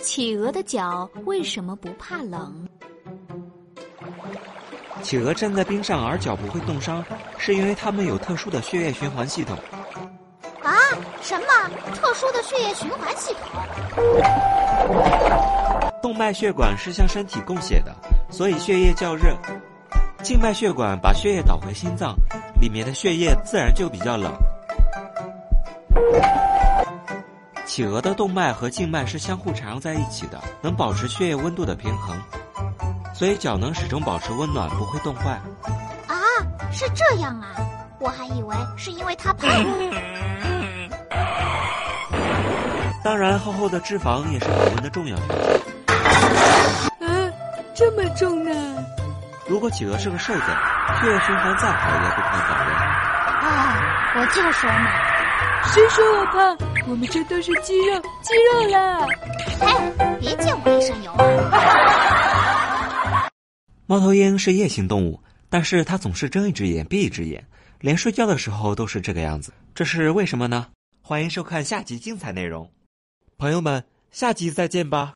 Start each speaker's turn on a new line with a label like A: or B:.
A: 企鹅的脚为什么不怕冷？
B: 企鹅站在冰上而脚不会冻伤是因为它们有特殊的血液循环系统。
C: 啊什么？特殊的血液循环系统？
B: 动脉血管是向身体供血的所以血液较热。静脉血管把血液导回心脏里面的血液自然就比较冷。企鹅的动脉和静脉是相互缠绕在一起的，能保持血液温度的平衡，所以脚能始终保持温暖，不会冻坏。
C: 啊，是这样啊！我还以为是因为它怕冷。
B: 当然，厚厚的脂肪也是保温的重要条件。
D: 啊，这么重呢？
B: 如果企鹅是个瘦子，血液循环再好也不可能保温。
C: 啊，我就说嘛，
D: 谁说我胖？我们这都是肌肉，肌肉啦！
C: 哎，别溅我一身油啊！
B: 猫头鹰是夜行动物，但是它总是睁一只眼闭一只眼，连睡觉的时候都是这个样子。这是为什么呢？欢迎收看下集精彩内容，朋友们，下集再见吧。